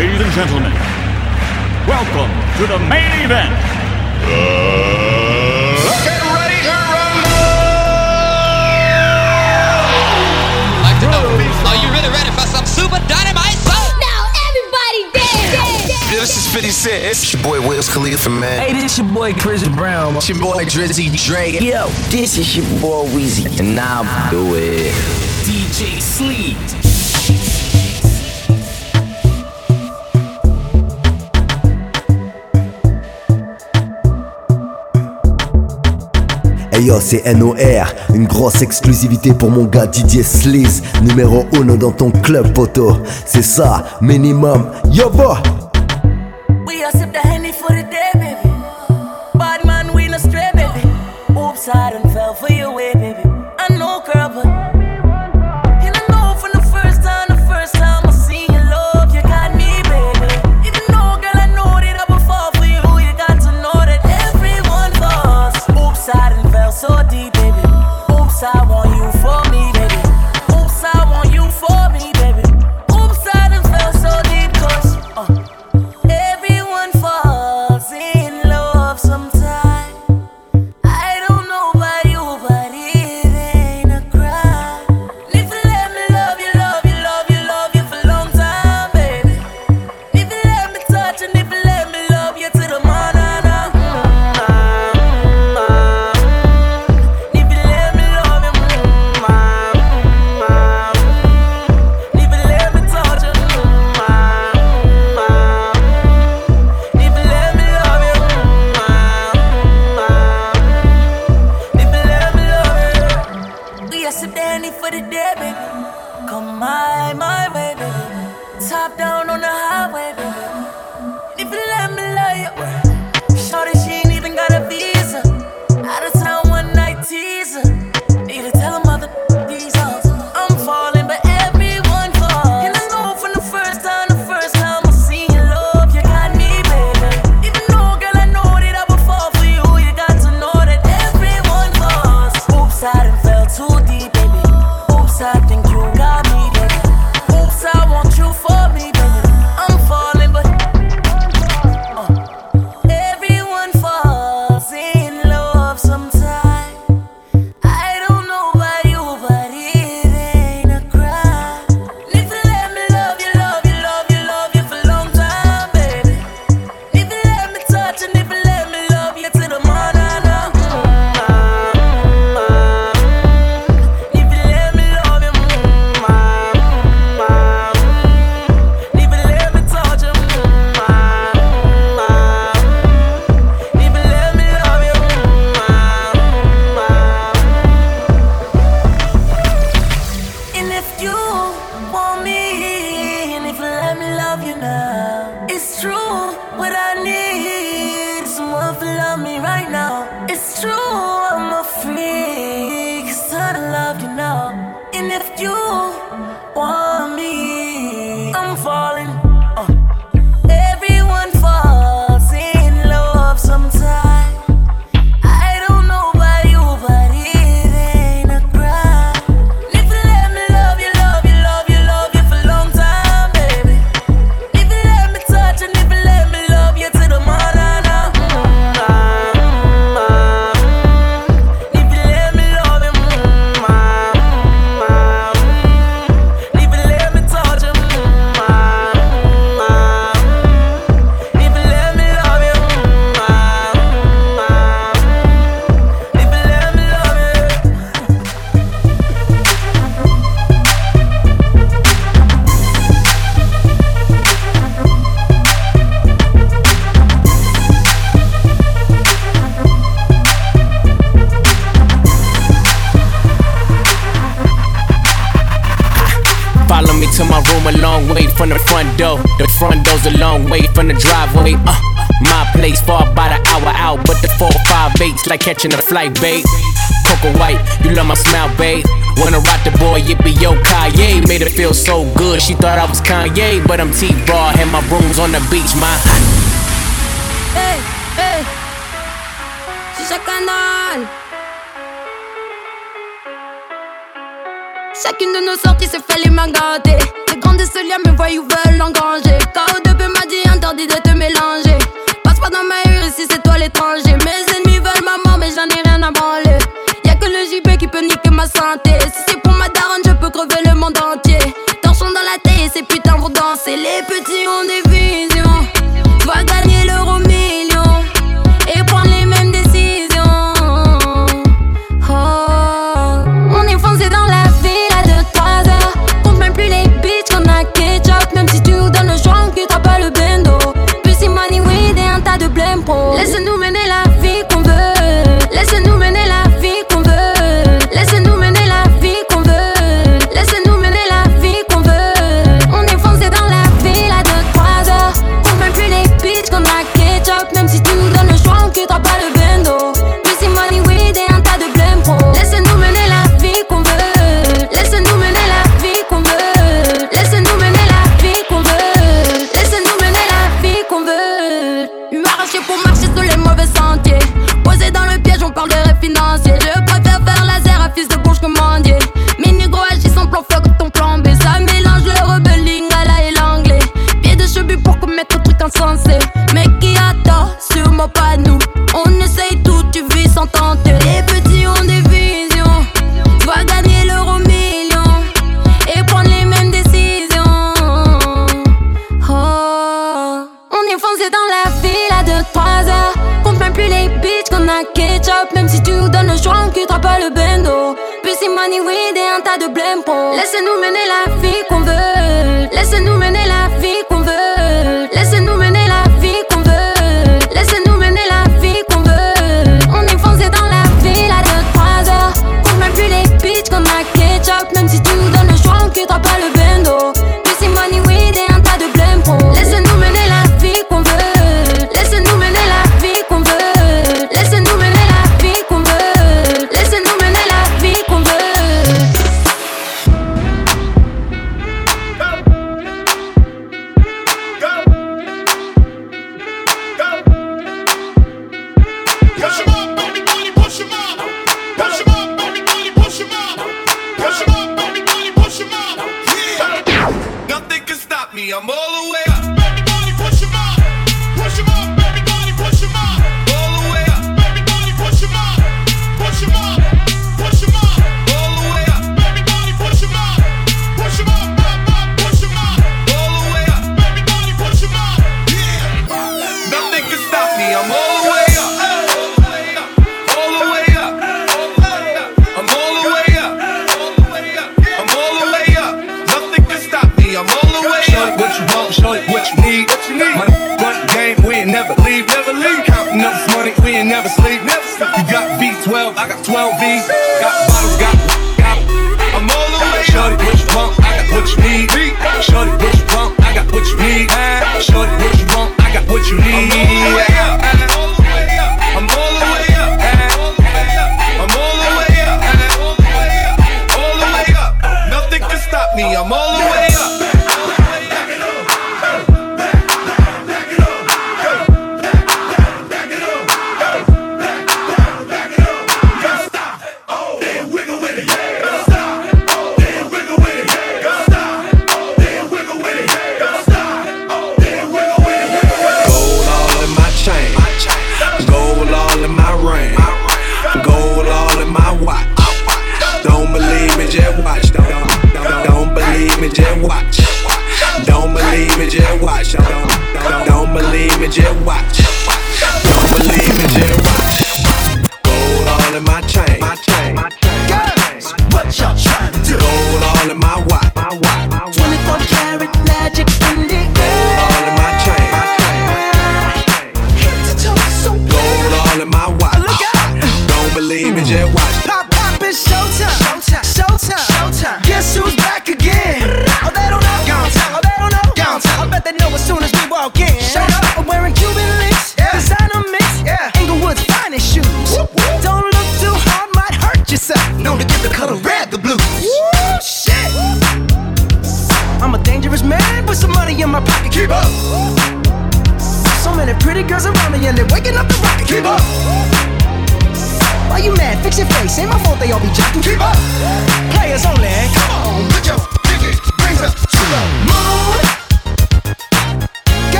Ladies and gentlemen, welcome to the main event. Uh... Get ready to rumble! Like to know, are you really ready for some super dynamite? Now everybody dance. this is 50 Cent. It's your boy Wiz Khalifa, man. Hey, this is your boy Chris Brown. It's your boy Drizzy Drake. Yo, this is your boy Weezy. And now do it. DJ Sleep. Ayo, hey c'est NOR, une grosse exclusivité pour mon gars Didier Sliss, numéro 1 dans ton club, poto. C'est ça, minimum. Yo, boy! We are sip the Henny for the day, baby. Bad man, we no stray, baby. Oops, I don't catching a flight, bait. Coco White, you love my smile, babe. When I rock the boy, it be yo Made her feel so good, she thought I was Kanye. But I'm T-Raw, and my room's on the beach, my. De nos sorties se fait les mains. Les grandes se liens, me voient, ils veulent engager. K.O. 2 m'a dit interdit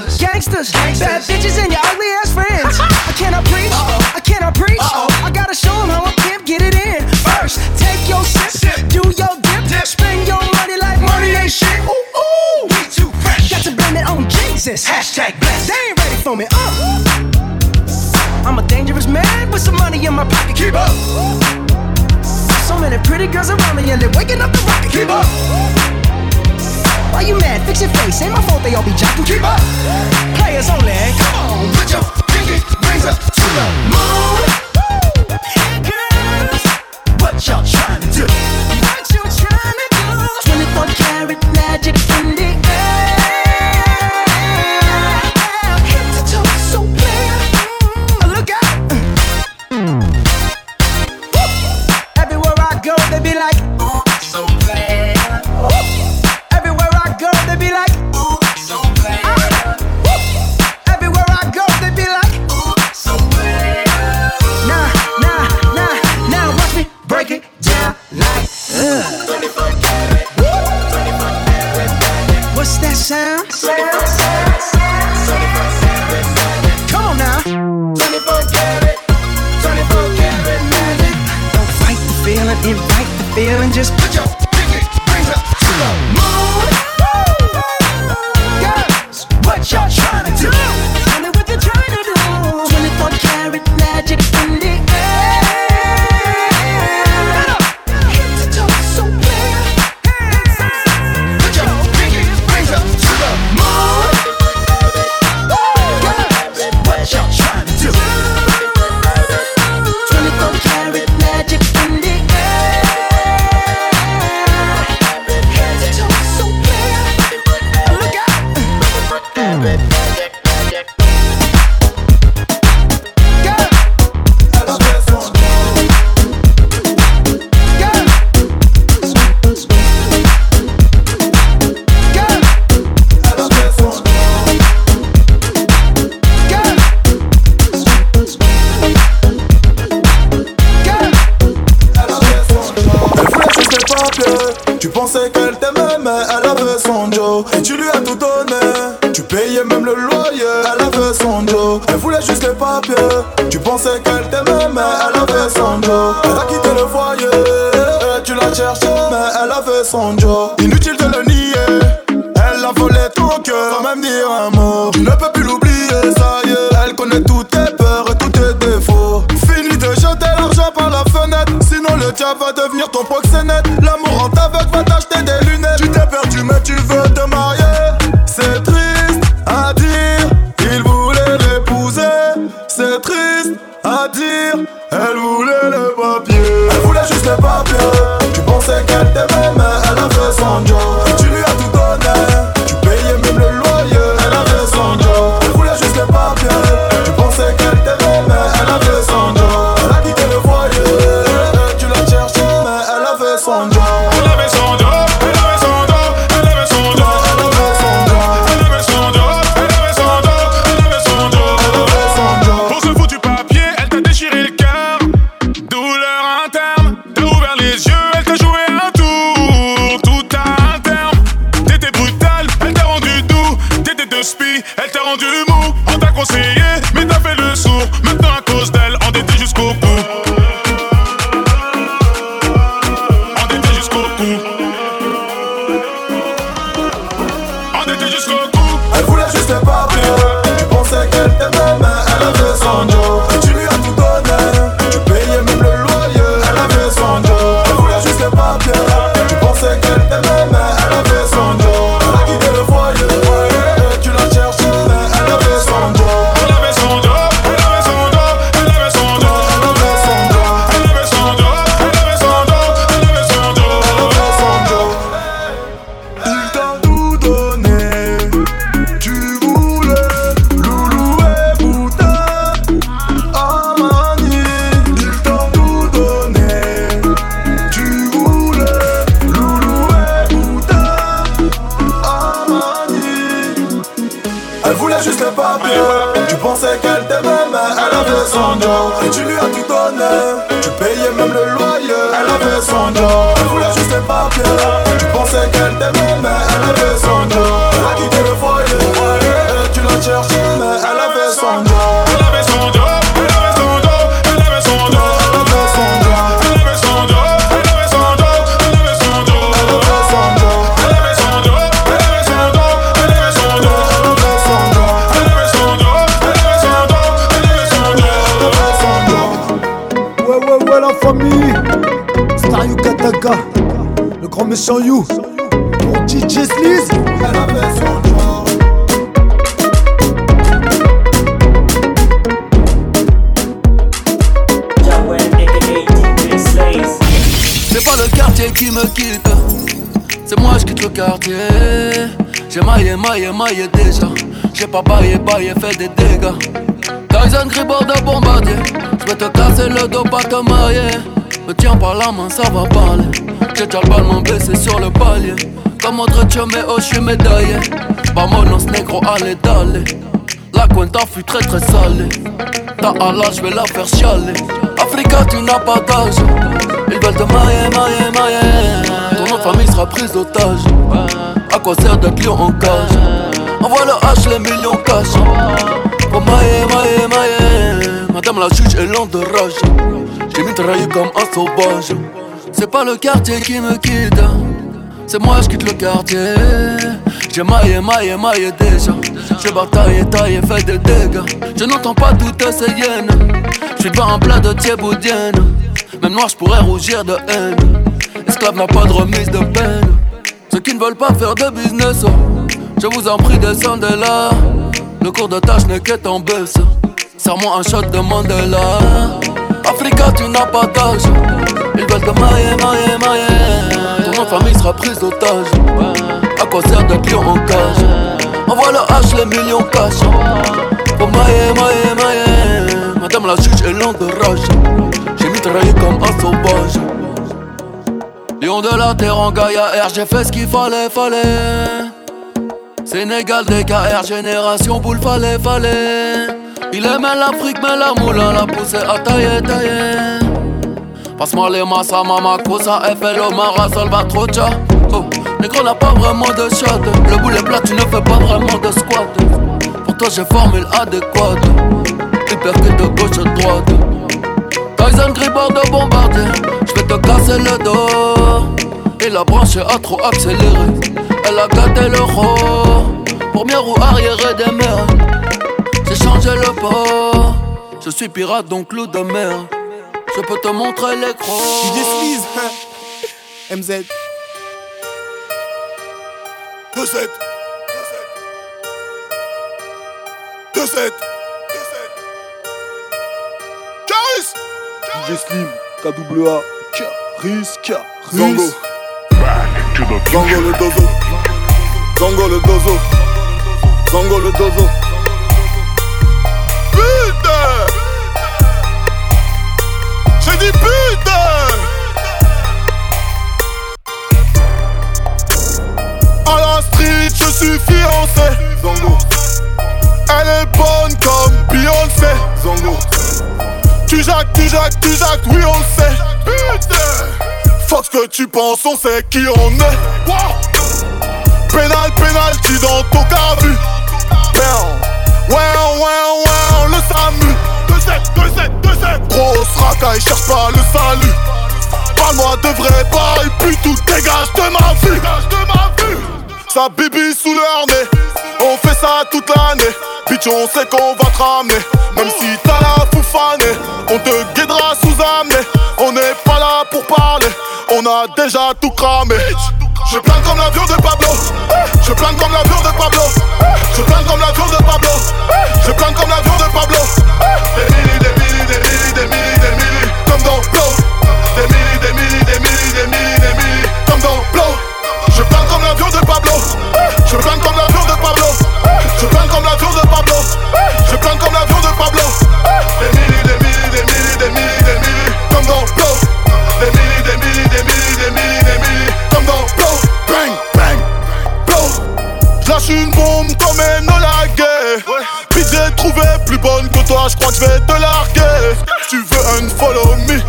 hustlers, gangsters, gangsters, bad bitches, and your ugly ass friends. Uh-huh. I cannot preach, Uh-oh. I cannot preach. Uh-oh. I gotta show them how I pimp get it in. First, take your sip, sip. do your dip, dip, spend your money like money, money ain't shit. Ooh, ooh, we too fresh. Got to blame it on Jesus. Hashtag blessed. They ain't ready for me. Uh. I'm a dangerous man with some money in my pocket. Keep up. So many pretty girls around me, and they're waking up the rocket. Keep up. Why you mad? Fix your face. Ain't my fault they all be jocking. Keep up. Players only. Come on, put your pinky rings up to the moon. Girls, what y'all trying to do? What you trying to do? 24 karat magic candy. I love it so much. C'est pas le quartier qui me quitte, c'est moi je quitte le quartier. J'ai maillé, maillé, maillé déjà. J'ai pas baillé, baillé, fait des dégâts. Tyson Gribord de bombardier. J'vais te casser le dos, pas te mailler. Me tiens par la main, ça va parler. J'ai déjà le ballon baissé sur le palier. Comme autre mais oh, j'suis médaillé. Vamonos négro, allez, d'aller. La cuenta fut très très salée. Ta Allah, j'vais la faire chialer. Africa, tu n'as pas d'âge. Ils veulent te mailler, mailler, mailler. Ton nom de famille sera prise d'otage. À quoi sert d'être lion en cage? Envoie le H, les millions cash. Pour mailler, mailler, mailler. Madame la juge est lente de rage. J'ai mitraillé comme un sauvage. C'est pas le quartier qui me quitte. C'est moi, je quitte le quartier. J'ai maillé, maillé, maillé déjà. J'ai bataillé, taillé, fait des dégâts. Je n'entends pas toutes ces hyènes. Je suis pas en plat de thieboudienne. Même noir, je pourrais rougir de haine. Esclave n'a pas de remise de peine. Ceux qui ne veulent pas faire de business, oh, je vous en prie, descendez là. Le cours de tâche n'est qu'être en baisse. Serre-moi un shot de Mandela. Africa, tu n'as pas d'âge. Ils veulent te mailler, mailler. Ton nom famille sera prise d'otage. À quoi sert en cage Envoie le H, les millions cash. Pour mailler, mailler, mailler. Madame la juge est lente de rage. J'ai mitraillé comme un sauvage. Lion de la terre en Gaïa R, j'ai fait ce qu'il fallait, fallait. Sénégal, DKR, génération boule, fallait, fallait. Il aimait l'Afrique, mais la moulin l'a poussé à tailler, tailler. Passe-moi les massa, mama, cosa, FLO, Mara, Salvatrocha. Oh, négro n'a pas vraiment de shot. Le boulet plat, tu ne fais pas vraiment de squat. Pour toi, j'ai formule adéquate. Hypercute de gauche à droite. Tyson Gribord de bombardier. J'vais te casser le dos. Et la branche a trop accéléré. Elle a gâté le roi. Première roue arrière des mers. J'ai changé le port. Je suis pirate donc loup de mer. Je peux te montrer l'écran. DJ Sleaze, MZ. 2-7 2-7 Caris DJ Slim, KWA, Caris, Caris. Zango. Zango le dozo. Zango le dozo. Zango le dozo Dit putain À la street je suis fiancé. Zango Elle est bonne comme Beyoncé. Zango Tu jacques, tu jacques, tu jacques, oui on le sait. Putain Fuck ce que tu penses, on sait qui on est. Wow. Pénal, pénalty dans ton cabu. Ouais, ouais, ouais, le SAMU 2-7, 2-7, 2-7 Grosse racaille, cherche pas le salut. Parle-moi de vrai bail, puis tout dégage de ma vue Sa bibi sous nez On fait ça toute l'année. Bitch on sait qu'on va te ramener. Même si t'as la foufanée On te guidera sous amener. On n'est pas là pour parler. On a déjà tout cramé. Je plane comme l'avion de Pablo. Je plane comme l'avion de Pablo. Je plane comme l'avion de Pablo. Je plane comme l'avion de Pablo plus bonne que toi, je crois que je vais te larguer. Tu veux un follow me?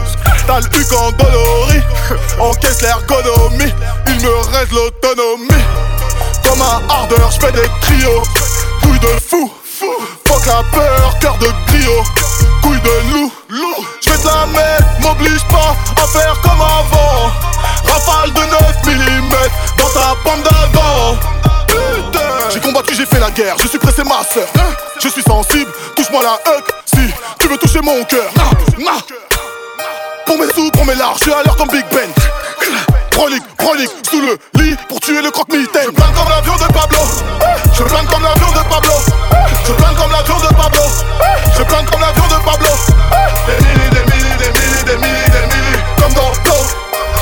T'as le huc en dolorie Encaisse l'ergonomie Il me reste l'autonomie. Comme un ardeur, je fais des trios. Couille de fou. Fuck la peur, cœur de griot. Couille de loup, loup. Je vais te la mettre, m'oblige pas à faire comme avant. Rafale de 9 mm dans ta pomme la guerre, je suis pressé ma soeur Je suis sensible, touche-moi la huc Si tu veux toucher mon cœur Pour mes sous, pour mes larges, je suis à l'heure comme Big Ben métallique sous le lit pour tuer le croque-mitaine. Je plane comme l'avion de Pablo. Je plane comme l'avion de Pablo. Je plane comme l'avion de Pablo. Je plane comme l'avion de Pablo. Des milli, des milli, des milli, des milli, des milli, comme dans Go.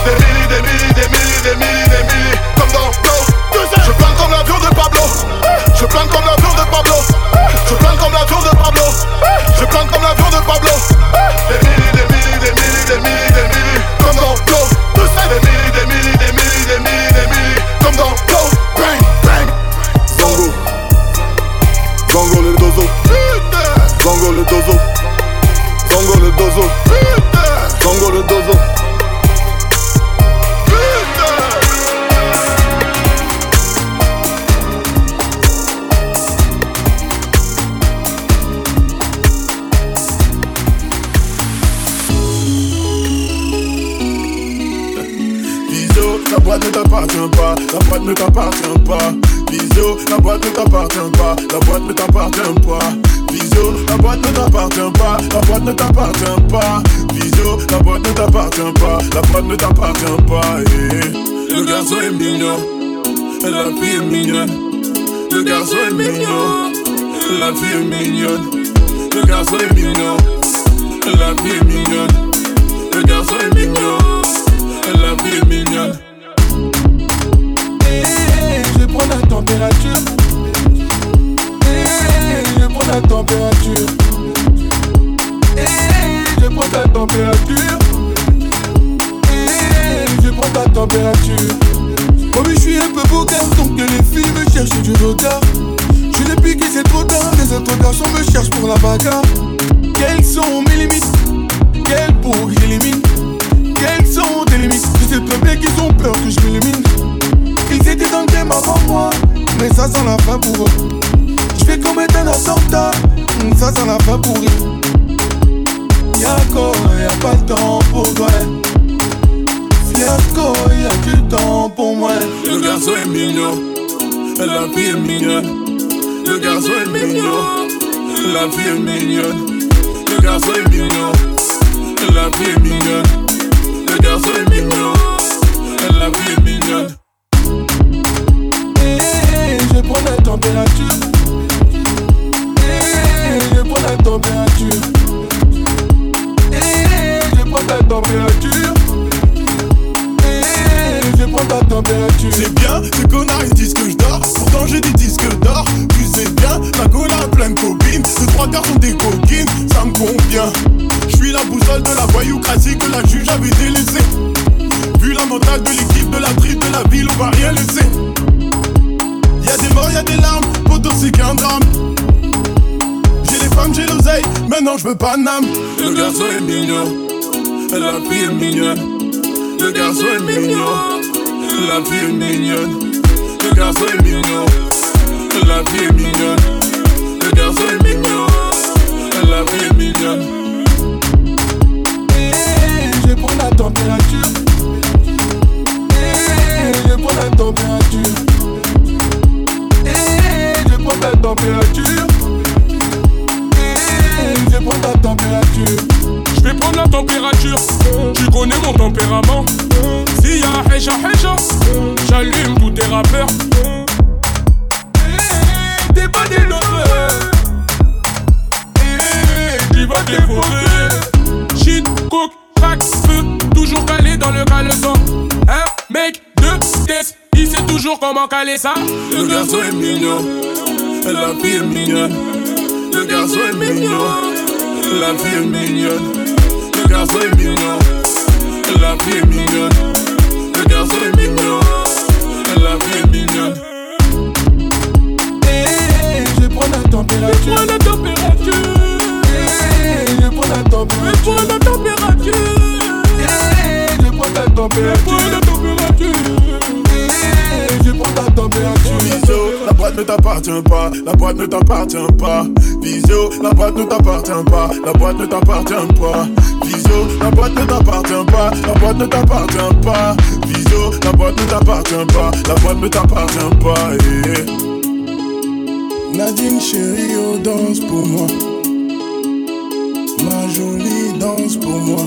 Des milli, des milli, des milli, des milli, plane comme l'avion de Pablo. Je plane comme l'avion de Pablo. Je plane t'appartient pas. Visio, la boîte ne t'appartient pas, la boîte ne t'appartient pas. Visio, la boîte ne t'appartient pas, la boîte ne t'appartient pas. eh. Le garçon est mignon, la fille est mignonne. Le garçon est mignon, la fille est mignonne. Le garçon est mignon, la fille est mignonne. Le garçon est mignon. La vie est mignonne. Eh, je prends la température. La température. Eh, je prends ta température. Eh, je prends ta température. Comme je suis un peu bouquin, donc que les filles me cherchent du regard. Je l'ai piqué, c'est trop tard. Les autres garçons me cherchent pour la bagarre. Quelles sont mes limites? Quelles pour que j'élimine Quelles sont tes limites? Je sais très bien qu'ils ont peur que je m'élimine. Ils étaient dans le game avant moi, mais ça sent la fin pour eux. Fais commettre un attentat, ça sent la fin pour eux. Y'a quoi, y'a pas de temps pour toi. Y'a quoi, y'a du temps pour moi. Le garçon est mignon, la fille est mignonne. Le garçon est mignon, la fille est mignonne. Le garçon est mignon, la fille est mignonne. Le garçon est mignon, la fille est mignonne. Eh, je prends la température. Eh, prends la température. Eh, je prends ta température. Eh, je prends ta température. C'est bien, ces connards ils disent que je dors. Pourtant j'ai des disques d'or. Tu sais bien, la cola plein de copines. Deux, trois gars sont des coquines, ça me convient. Je suis la boussole de la voyoucratie que la juge avait délaissée. Vu la mentale de l'équipe de la tripe de la ville, on va rien laisser. Y'a des morts, y'a des larmes, poto c'est qu'un drame. Femmes, j'ai l'oseille, maintenant je veux pas d'âme. Le garçon est mignon, la fille est mignonne. Le garçon est mignon, la fille est mignonne. Le garçon est mignon, la fille est mignonne. Caler ça. Le garçon est mignon, la fille est mignonne. Le garçon est mignon, la fille est mignonne. Le garçon est mignon, la fille est mignonne. Le garçon est mignon, la fille est mignonne. Eh, je prends la température. Je prends la température. Eh, je prends la température. Je prends la température. Eh, température. Je prends la température. La boîte ne t'appartient pas, la boîte ne t'appartient pas. Visio, la boîte ne t'appartient pas, la boîte ne t'appartient pas. Visio, la boîte ne t'appartient pas, la boîte ne t'appartient pas. Visio, la boîte ne t'appartient pas, la boîte ne t'appartient pas. eh. Nadine chérie, oh danse pour moi. Ma jolie danse pour moi.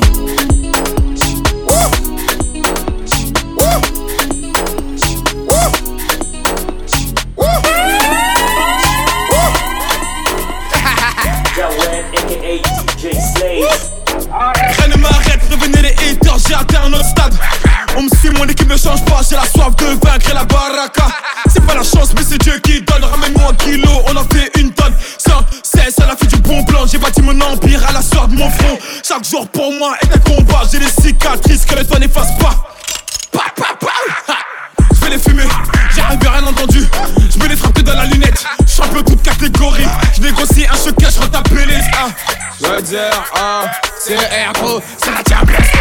Hein. c'est R gros.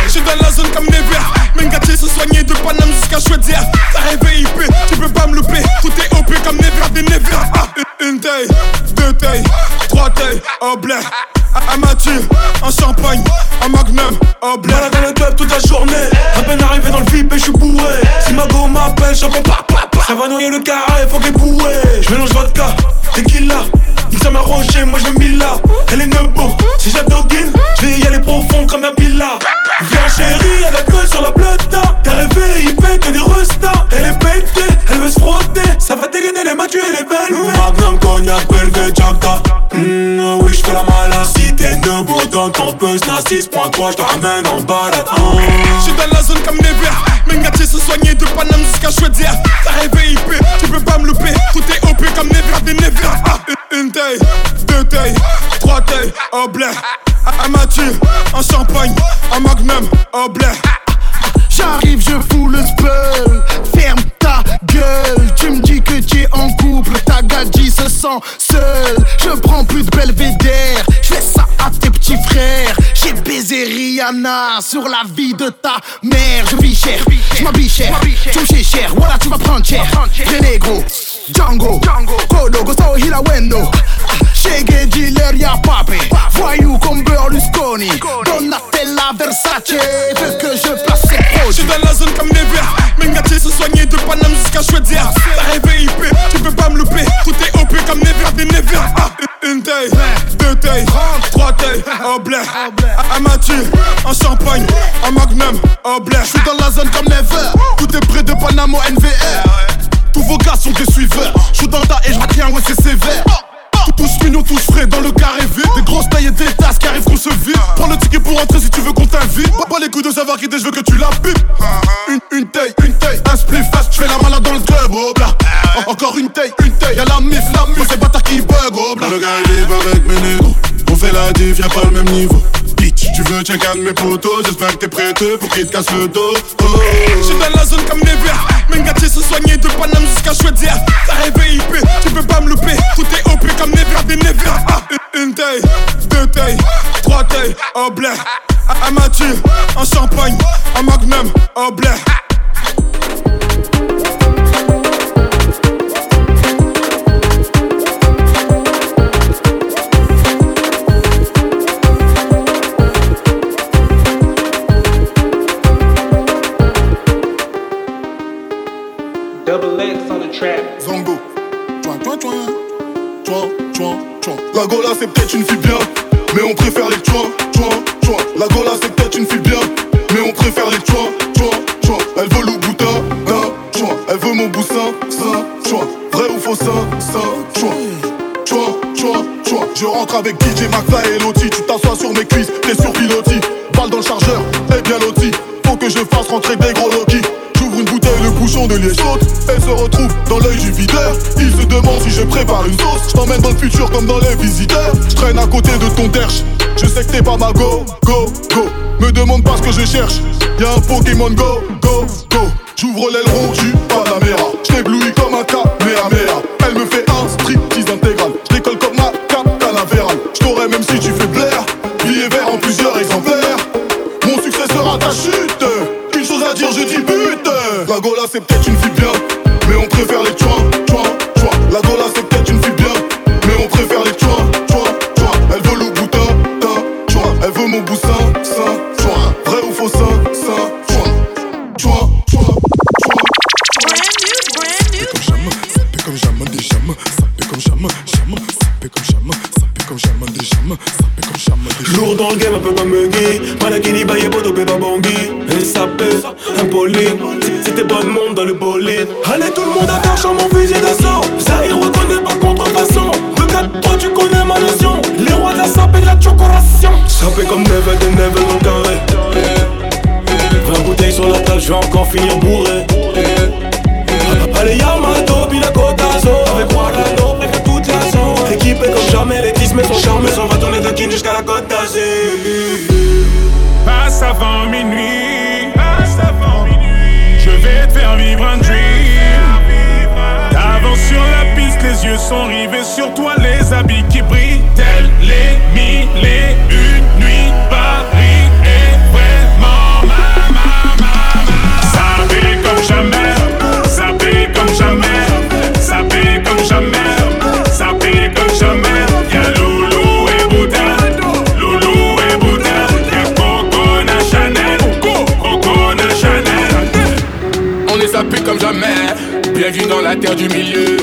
Je suis dans la zone comme Never, Mengaché se soigner de Paname jusqu'à Chaudière. T'as rêvé IP, tu peux pas me louper, tout est OP comme Never des Never. Ah, une, taille, deux tailles, trois tailles, oh blé. Un Mathieu, un champagne, un magnum, oh blé. dans le club toute la journée, à peine arrivé dans le VIP et je suis bourré. Si ma go m'appelle, j'entends pas, pas, pas. Ça va noyer le carré, faut qu'il bourré. Je mélange vodka, tequila, ça m'a rangé, moi je me là. Elle est nebo, si j'adoguine, je vais y aller profond comme un pila. Viens chérie, elle a sur la plata. T'as rêvé, il fait que des restas. Elle est pétée, elle veut se frotter. Ça va dégainer les matchs et les belles. Magnum, cognac, Belvé, Jacta. Hmm, oui, je fais la malade. T'es nebo dans ton buzz, n'a 6.3, je te ramène en balade. Oh. Je suis dans la zone comme Never. Mengati se soigner de Paname jusqu'à choisir. T'as rêvé IP, tu peux pas me louper. Tout est OP comme Never des Never. Ah, une- une taille, deux tailles, trois tailles, au blé. À Mathieu, en champagne, en magnum, au blé. J'arrive, je fous le spell. Ferme ta gueule. Tu me dis que tu es en couple. Ta gadji se sent seule. Je prends plus de belvédère. Rihanna sur la vie de ta mère. Je vis cher, je m'habille cher. Tu me cher, voilà, tu vas prendre cher. Renegro, Django, Kodo, Gosto, Hilawendo. Shege, dealer, y'a papé. Voyou comme Berlusconi. Donatella, Versace. Veux que je place ses Je produits. suis dans la zone comme Never. Mengati se soigner de Paname jusqu'à choisir. T'as rêvé IP, tu peux pas me louper. Tout est OP comme Never des Never. Ah, une- une taille, deux tailles, trois tailles, au blé. À Mathieu, en champagne, en magnum, au blé. Je suis dans la zone comme Never. Tout est près de Panamo NVR. Tous vos gars sont des suiveurs. Je suis dans ta et je retiens, ouais, c'est sévère. Tous mignons, tous frais dans le carré vide. Des grosses tailles et des tasses qui arrivent qu'on se vide. Prends le ticket pour rentrer si tu veux qu'on t'invite. Pas, pas les coups de savoir qui t'es, je veux que tu la pipes. Une, une taille, une taille, un split fast, je fais la malade dans le club, oh bla. En- Encore une taille, une taille, y'a la mif, la mif, c'est bâtard qui bug, oh bla. Le gars il est avec mes négros fait la diff, y'a pas le même niveau Bitch, tu veux check un de mes potos J'espère que t'es prêté pour qu'il te casse le dos oh. Je suis dans la zone comme Never. Mengati se soigner de Paname jusqu'à choisir. T'as rêvé IP, tu peux pas me louper. Tout est OP comme Never des Never. Ah, une- taille, deux tailles, trois tailles, au blé. À Mathieu, en champagne, en magnum, au blé. Double X on the track. Tchouin, tchouin, tchouin Tchouin, tchouin, tchouin La Gola c'est peut-être une fille bien Mais on préfère les tchouin, tchouin, tchouin La Gola c'est peut-être une fille bien Mais on préfère les tchouin, tchouin, tchouin Elle veut le boutin, d'un, tchouin Elle veut mon boussin, ça, tchouin Vrai ou faux, ça, ça, tchouin, tchouin Je rentre avec DJ Maxa et Loti. Tu t'assois sur mes cuisses, t'es sur pilotis Balle dans le chargeur, et bien loti. Faut que je fasse rentrer des gros Loki de Elle se retrouve dans l'œil du videur. Il se demande si je prépare une sauce. Je t'emmène dans le futur comme dans les visiteurs. Je traîne à côté de ton derche. Je sais que t'es pas ma go, go, go. Me demande pas ce que je cherche. Y'a un Pokémon go, go, go. J'ouvre l'aileron, j'suis c'est peut-être une je vais encore finir bourré. Allez, Yamato, Pinacotazo. Avec moi, Rano, préfère toute la zone. Équipé comme jamais, les 10 sont charmés. On va tourner de Kin jusqu'à la côte d'Azur. Passe avant minuit. Passe avant minuit. Je vais te faire vivre un dream. T'avances sur la piste, les yeux sont rivés sur toi, les habits qui brillent, tels les mille et dans la terre du milieu.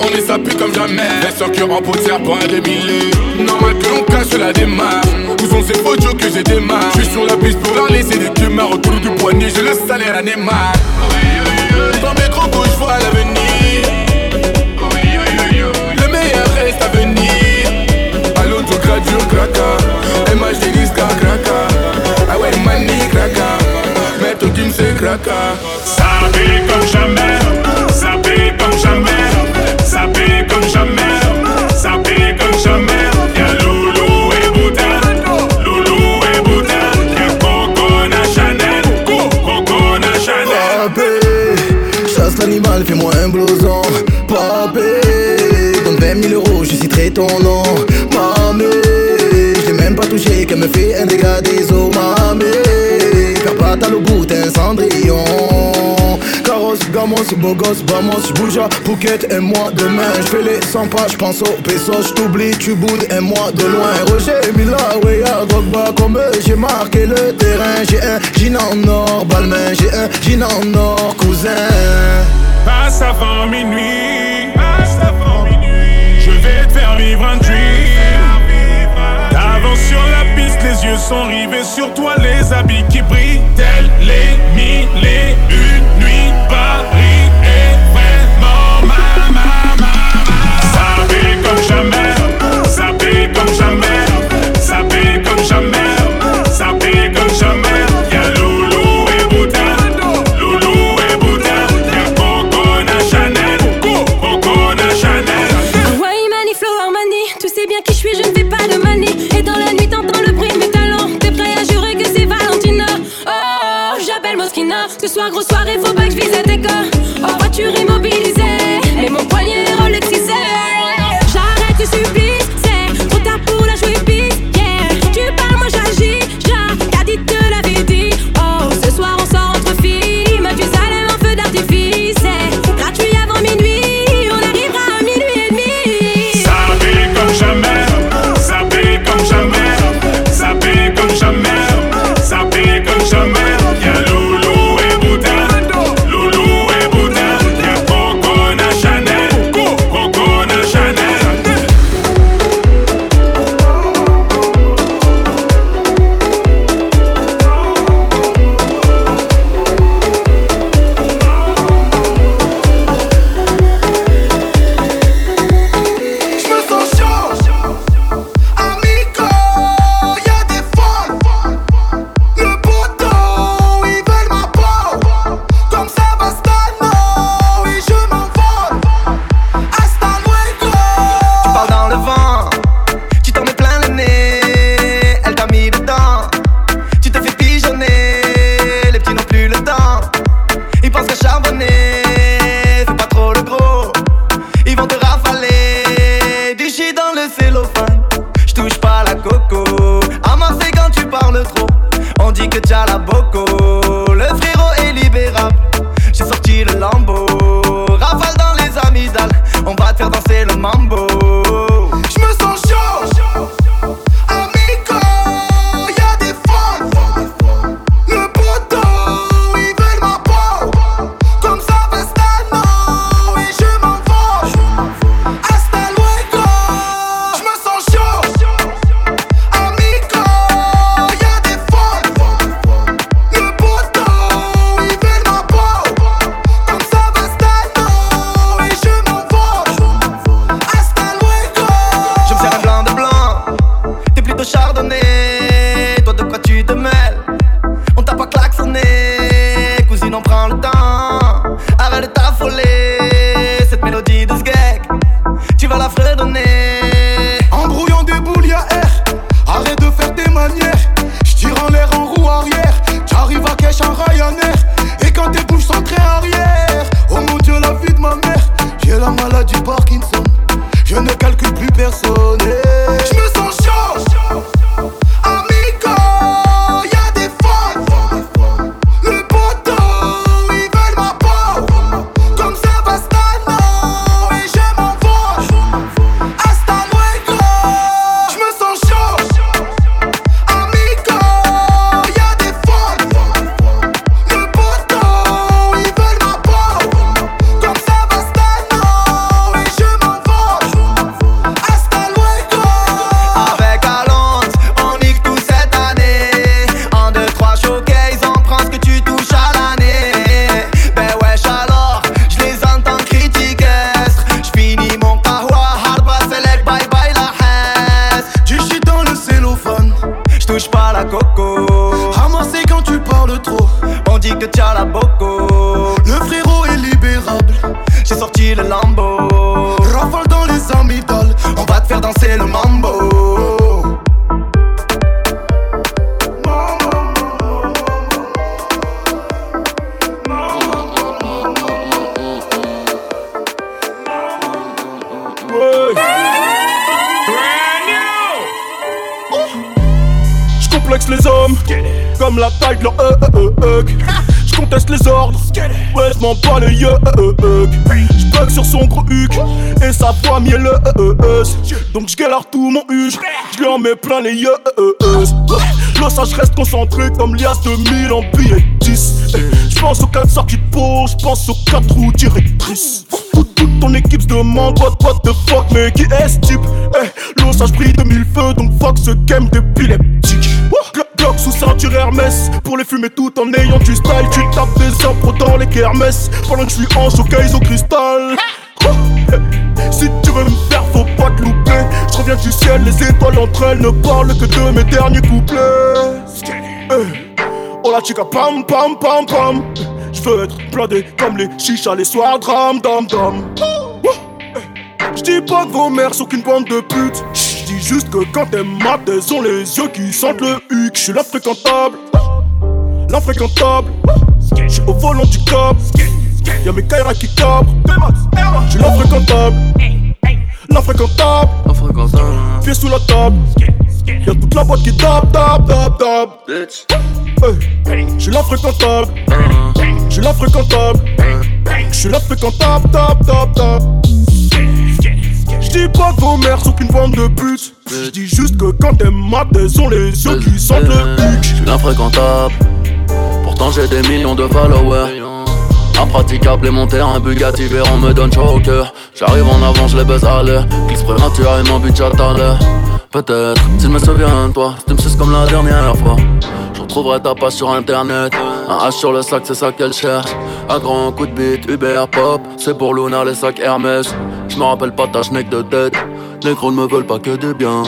On est sapé comme jamais, sans cœur en peau de serpent à des milliers. Normal que l'on cache la démarche. Où sont ces photos que j'ai démarre Je suis sur la piste pour leur laisser des queues Autour du poignet, j'ai le salaire à Neymar. Dans mes gros je vois l'avenir. Le meilleur reste à venir. À l'autogradure, craca. MH Denis, craca. Ah ouais, mani, craca. Maître Kim, c'est craca. Jamais, ça paye comme jamais, ça paye comme jamais. Y'a Loulou et Bouddha, Loulou et Bouddha, y'a Coco na Chanel, Coco na Chanel. Papé, chasse l'animal, fais-moi un blouson. Papé, donne 20 000 euros, je citerai ton nom. Mamé, je même pas touché, qu'elle me fait un dégât des eaux. Mamé, Carpata au bout, t'es un cendrillon. Gamos, beau gosse, vamos, j'bouge à Phuket et moi demain. J'fais les 100 pas, j'pense au peso, j't'oublie, tu boudes et moi de loin. Roger Mila, Weya, Drogba, comme j'ai marqué le terrain. J'ai un jean en or, Balmain, j'ai un jean en or, cousin. Passe avant minuit, passe avant minuit. Je vais te faire vivre un dream. T'avances sur la piste, les yeux sont rivés sur toi, les habits qui brillent, tels les mille et une Donc tout mon huc, je en mets plein les yeux. Là, ça, je reste concentré comme lias de 1000 en billets 10. Je pense aux 4 sorties de peau, je pense aux 4 roues directrices. Toute, toute ton équipe se demande what, what the fuck, mais qui est ce type? Eh, l'eau, ça, je brille de mille feux, donc fuck ce game d'épileptique. Glock sous ceinture Hermès, pour les fumer tout en ayant du style. Tu tapes des impros dans les kermesses, pendant que je suis en showcase au cristal. Eh, Si tu veux me faire, faut pas te louper. Je reviens du ciel, les étoiles entre elles ne parlent que de mes derniers couplets. Eh, Oh la chica pam pam pam pam. Je veux être blindé comme les chichas les soirs dram dam dam. Je dis pas que vos mères sont qu'une bande de putes. Je dis juste que quand elles matent elles ont les yeux qui sentent le huc. Je suis l'infréquentable. L'infréquentable. Je au volant du cop Y'a mes Kaira qui cabrent Je suis l'infréquentable L'infréquentable Pieds sous la table Y'a toute la boîte qui tape tape tape tape Hey, J'suis l'infréquentable J'suis l'infréquentable J'suis l'infréquentable tap tap tap J'dis pas que vos mères sont qu'une bande de putes J'dis juste que quand elles matent elles ont les yeux qui sentent le huc J'suis l'infréquentable. Pourtant j'ai des millions de followers. Impraticable et mon terrain Bugatti Veyron me donne chaud au cœur. J'arrive en avant, je les baise à l'air. Glisse prématuré et mon à l'heure. Peut-être, s'il me souvient de toi, si tu me suces comme la dernière fois. Je retrouverai ta page sur internet. Un H sur le sac, c'est ça qu'elle cherche. Un grand coup de bite, Uber Pop. C'est pour Luna, les sacs Hermès. Je me rappelle pas ta schneck de tête. Les gros ne me veulent pas que du bien.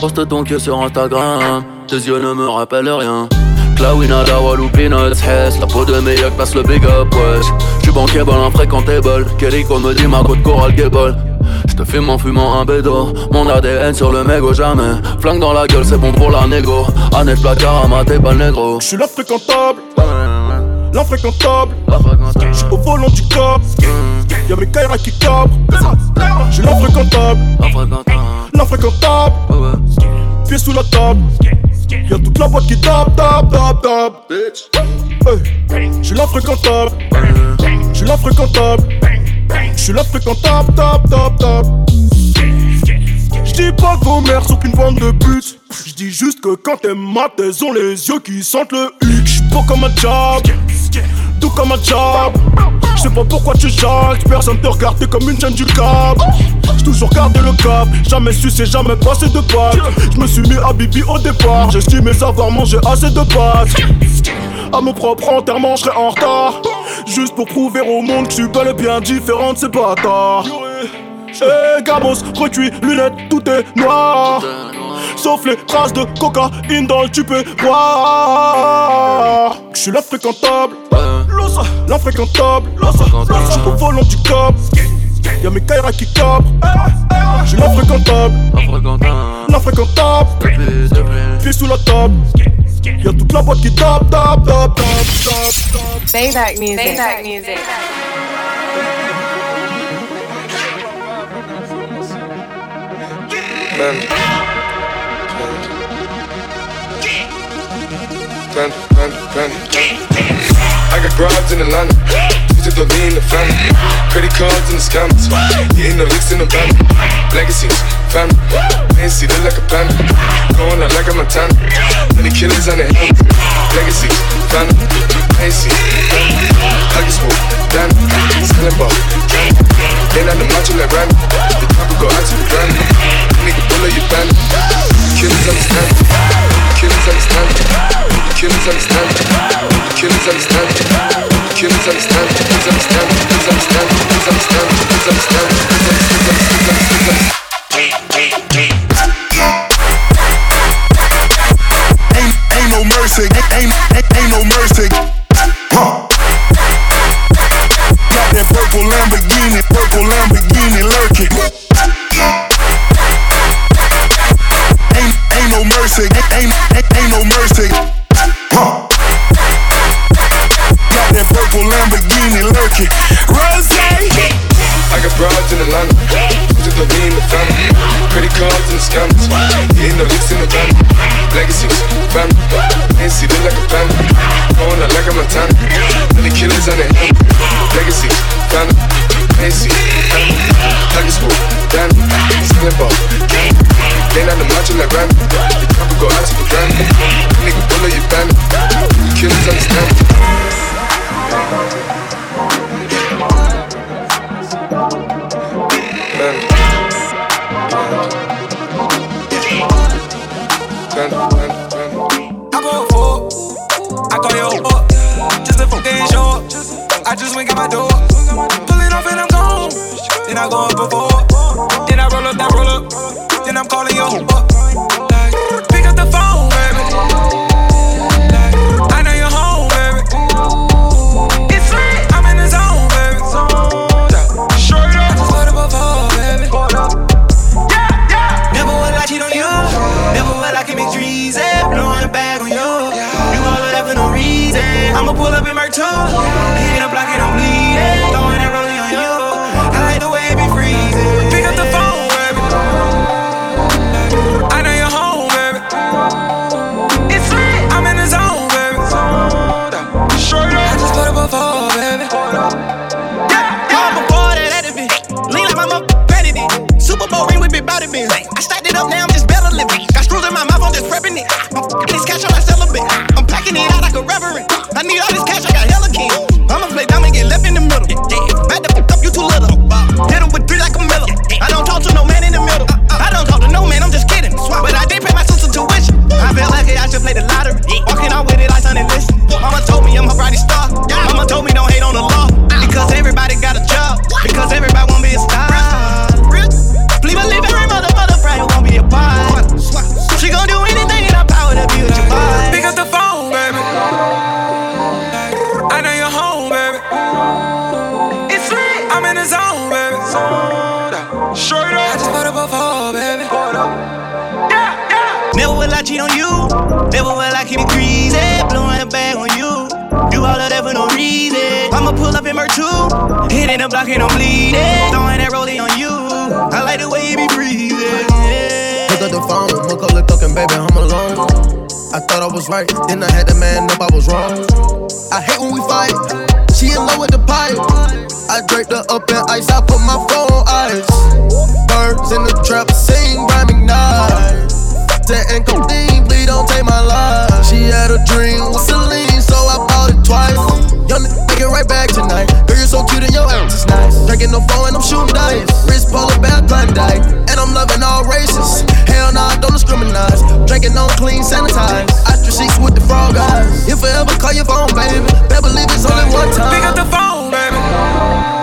Poste ton cul sur Instagram. Tes yeux ne me rappellent rien. Clawina, Dawal ou Peanuts, Hess La peau de mes yeux passe le big up, wesh. J'suis bankable, infréquentable. Kellyco me dit ma côte coral gable J'te fume en fumant un bédo. Mon ADN sur le mégot jamais. Flingue dans la gueule, c'est bon pour la négo. Annette placard à mater, pas négro. J'suis l'infréquentable. L'infréquentable. J'suis au volant du cop Y'a mes Kaira qui cabrent J'suis l'infréquentable. L'infréquentable Sous la table. Y'a toute la boîte qui tape, tape, tape, tape. Hey, J'suis l'infréquentable. J'suis l'infréquentable. J'suis l'infréquentable, tape, tape, tape. J'dis pas vos mères sont qu'une bande de putes J'dis juste que quand elles matent elles ont les yeux qui sentent le huc J'suis beau comme un job Tout comme un job J'sais pas pourquoi tu jacques Personne te regarde comme une chaîne du cap J'ai toujours gardé le cap Jamais su c'est jamais passé de pâtes J'me suis mis à Bibi au départ J'estimais savoir manger assez de pâtes à mon propre enterrement, je serai en retard. Juste pour prouver au monde que je suis bel et bien différent de ces bâtards. Eh, gabos, recuit, lunettes, tout est noir. Sauf les traces de cocaïne dans le tupé. Je suis l'infréquentable. L'infréquentable. Je suis au volant du cap. Y'a mes Kaira qui cabrent. Je suis l'infréquentable. L'infréquentable. Pieds sous la table. Y'a toute la boîte qui tape, tape, tape, tape, tape. Maybach music. Maybach music. Pen. Pen, pen, pen, I got broads in Atlanta. You took the lean, the family. Credit cards and the scammers. Getting the licks in the van. Legacies, family. Fancy, look like a panda. Going out like a Montana. Many killers on the hand. Legacies, family. Fancy, family. Huggy smoke, damn. Selling ball, candy. Ain't on the macho like Randy. The top go out to the grand. Nigga, pull up your band. Killers understand. Killers understand can't it. You it. You it. Misunderstand it. Misunderstand it. Misunderstand it. Ain't no mercy. Ain't ain't no mercy. Never will I keep it greasy. Blowing a bag on you. Do all of that for no reason. I'ma pull up in Mer 2. Hitting the block and I'm bleeding. Throwing that rollie on you. I like the way you be breathing. Yeah. Pick up the phone, the talking, baby, I'm alone. I thought I was right, then I had to man up, I was wrong. I hate when we fight. She in love with the pipe. I draped her up in ice, I put my phone on ice. Birds in the trap, sing, rhyming nice. And codeine, please don't take my life. She had a dream with Celine, so I bought it twice. Young nigga, take it right back tonight. Girl, you're so cute and your ass is nice. Drinking no phone and I'm shooting dice. Wrist polar bear Klondike, and I'm loving all races. Hell nah, don't discriminate. Drinking on clean, sanitized. Ostrich sheets with the frog eyes. If I ever call your phone, baby, better believe it's only one time. Pick up the phone, baby.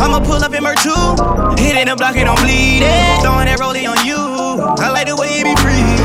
I'ma pull up in Mer 2. Hitting the block, it don't bleed it. Throwing that rollie on you. I like the way it be breathing.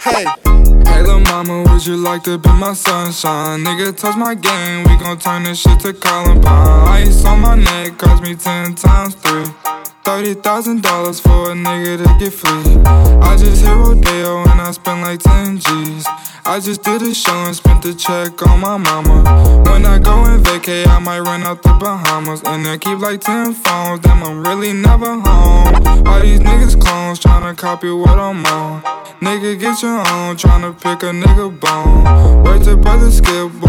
Hey, hey, lil' mama, would you like to be my sunshine? Nigga, touch my game, we gon' turn this shit to Columbine. Ice on my neck cost me ten times three. Thirty thousand dollars for a nigga to get free. I just hit Rodeo and I spent like ten G's. I just did a show and spent the check on my mama. When I go and vacay, I might run out the Bahamas. And I keep like ten phones, damn, I'm really never home. All these niggas clones tryna copy what I'm on. Nigga, get your own, tryna pick a nigga bone. Wait to brother Skip, boy,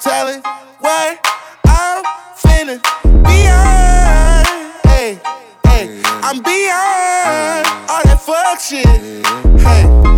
telling what I'm feeling beyond. Hey, hey, I'm beyond all that fuck shit. Hey,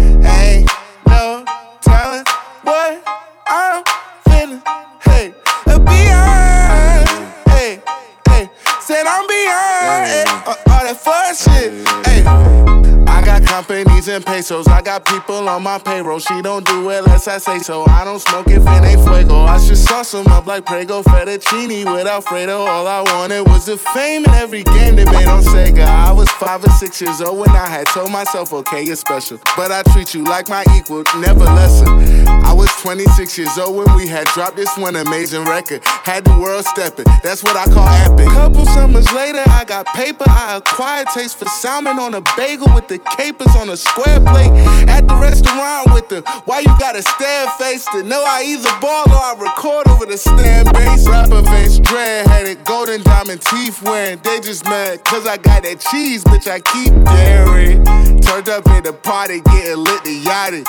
and pesos. I got people on my payroll. She don't do it unless I say so. I don't smoke if it ain't fuego. I should sauce them up like Prego fettuccine with Alfredo. All I wanted was the fame in every game they made on Sega. I was five or six years old when I had told myself, okay, you're special. But I treat you like my equal, never lesser. I was 26 years old when we had dropped this one amazing record. Had the world stepping, that's what I call epic. Couple summers later, I got paper. I acquired taste for salmon on a bagel with the capers on a square plate. At the restaurant with the why you gotta stare face to know I either ball or I record over the stand bass. Rapper face dread headed, golden diamond teeth wearing. They just mad cause I got that cheese, bitch. I keep daring. Turned up at the party, getting lit the yachty.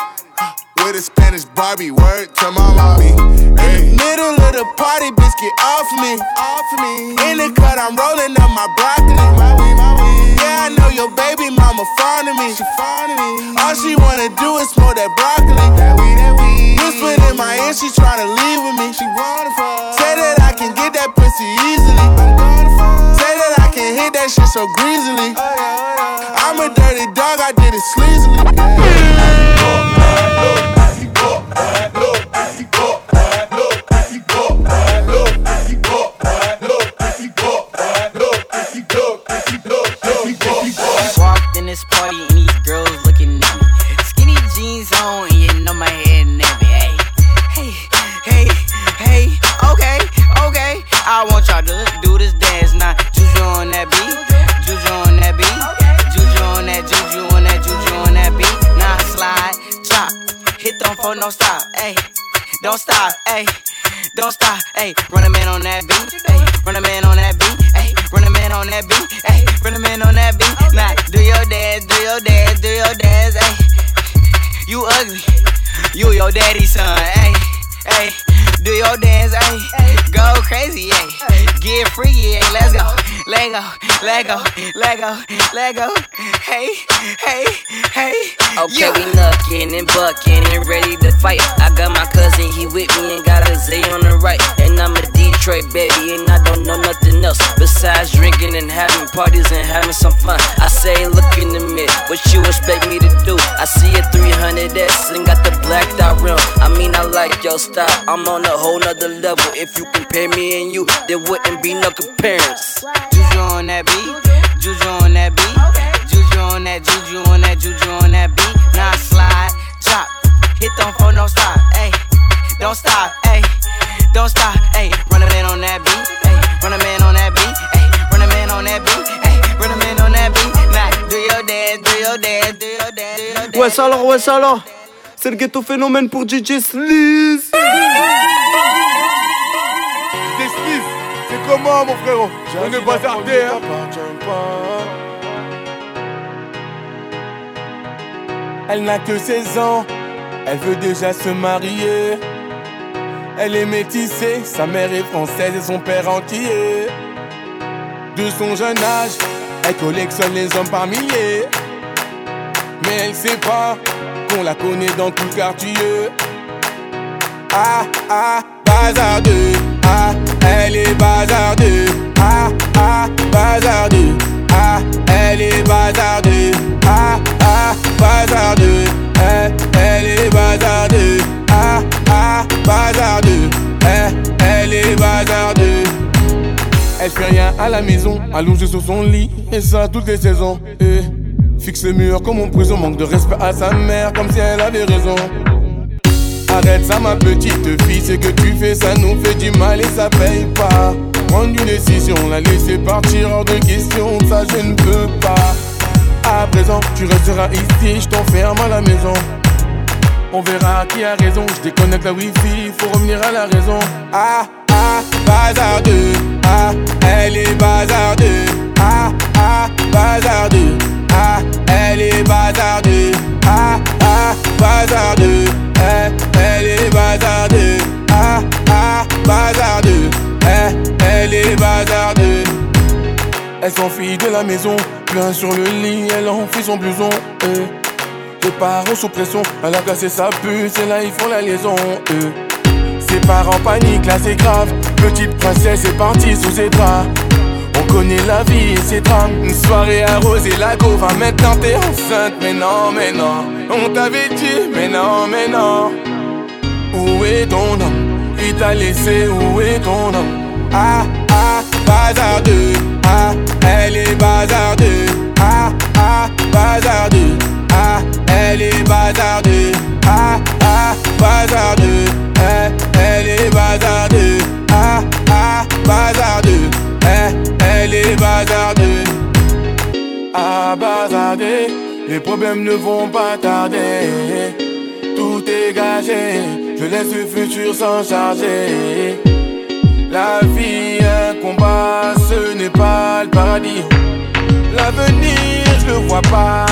With a Spanish Barbie, word to my mommy. In the middle of the party, bitch, get off me. Off me. In the cut, I'm rolling up my broccoli. My weed, my weed. Yeah, I know your baby mama fond of me. She fond of me. All she wanna do is smoke that broccoli. That weed, that weed. Whispered in my ear, she tryna leave with me. She wanna fuck. Say that I can get that pussy easily. I'm gonna fuck. Say that I can hit that shit so greasily. Oh, oh, I'm a dirty dog, I did it sleazily. Walked this party and these girls looking at me. Skinny jeans on and you know my head nappy. Hey, hey, hey, hey. Okay, okay. I want y'all to do this dance now. Juju on that beat, juju on that beat, juju on that, juju on that, juju on that beat. Now slide, drop, hit them for no stop. Hey, don't stop. Hey. Don't stop, ayy, run a man on that beat, ayy, run a man on that beat, ayy, run a man on that beat, ayy, your dance, do your dance, ayy. You ugly, you your daddy's son, ayy, ayy. Do your dance, ayy. Go crazy, ayy. Get free, ayy. Let's go, let go, let go, let go, let go. Hey, hey, hey. Okay, we knuckin' and buckin' and ready to fight. I got my cousin, he with me and got a Z on the right. And I'm a Detroit baby, and I don't know nothing else besides drinking and having parties and having some fun. I say, look in the mirror, what you expect me to do? I see a 300S and got the blacked out rim. I mean, I like your style, I'm on a whole nother level. If you compare me and you, there wouldn't be no comparison. Juju on that beat, Juju on that beat, Juju on that, Juju on that, Juju on that beat. Now slide, drop, hit them for no stop, ayy, don't stop, ayy, don't stop, ayy. Run a man on that beat, ayy, run a man on that beat, ayy, run a man on that beat, ayy, run a man on that beat. Now do your dance, do your dance, do your dance, do your dance. Ouais, ça alors, ouais, ça alors. C'est le ghetto phénomène pour DJ Sleaze. DJ Sleaze, c'est comment mon frérot? On est bazardé hein Elle n'a que 16 ans, elle veut déjà se marier. Elle est métissée, sa mère est française et son père entier. De son jeune âge, elle collectionne les hommes par milliers. Mais elle sait pas qu'on la connaît dans tout le quartier. Ah ah, bazardeux. Ah, elle est bazardeux. Ah ah, bazardeux. Ah, elle est bazardeux. Ah ah, bazardeux. Eh, elle est bazardeux. Ah ah, bazardeux. Eh, elle est bazardeux. Elle fait rien à la maison, allongée sur son lit, et ça toutes les saisons. Eh, fixe le mur comme en prison, manque de respect à sa mère, comme si elle avait raison. Arrête ça, ma petite fille, ce que tu fais, ça nous fait du mal et ça paye pas. Prendre une décision, la laisser partir hors de question, ça je ne peux pas. À présent, tu resteras ici, je t'enferme à la maison. On verra qui a raison, je déconnecte la wifi, faut revenir à la raison. Ah ah, bazardeux, ah, elle est bazardeux, ah ah, bazardeux, ah, elle est bazardeux, ah ah, bazardeux, eh, elle est bazardeux, ah ah, bazardeux, eh, elle est bazardeux. Elle s'enfuit de la maison, plein sur le lit, elle enfuit son blouson. eh. Les parents sous pression, elle a cassé sa puce et là ils font la liaison. eh. Ses parents paniquent, là c'est grave. Petite princesse est partie sous ses draps. On connaît la vie et ses drames. Une soirée arrosée, la go maintenant t'es enceinte. Mais non, mais non, on t'avait dit, mais non, mais non. Où est ton homme? Il t'a laissé, où est ton homme? Ah, ah, bazardeux. Ah, elle est bazardeux. Ah, ah, bazardeux. Elle est bazardeux. Ah, ah, bazardeux. Eh, elle est bazardeux. Ah, ah, bazardeux. Eh, elle est bazardeux. Ah, bazardeux. Les problèmes ne vont pas tarder. Tout est gagé. Je laisse le futur s'en charger. La vie, un combat, ce n'est pas le paradis. L'avenir, je le vois pas.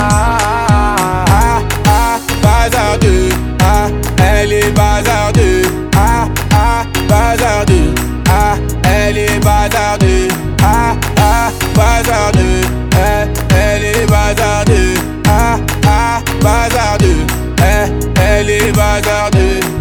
Ah, ah, bazardeux. Ah, elle est bazardeux. Ah, ah, bazardeux. Ah, elle est bazardeux. Ah, ah, bazardeux. Eh, elle est bazardeux. Ah, ah, bazardeux. Eh, elle est bazardeux.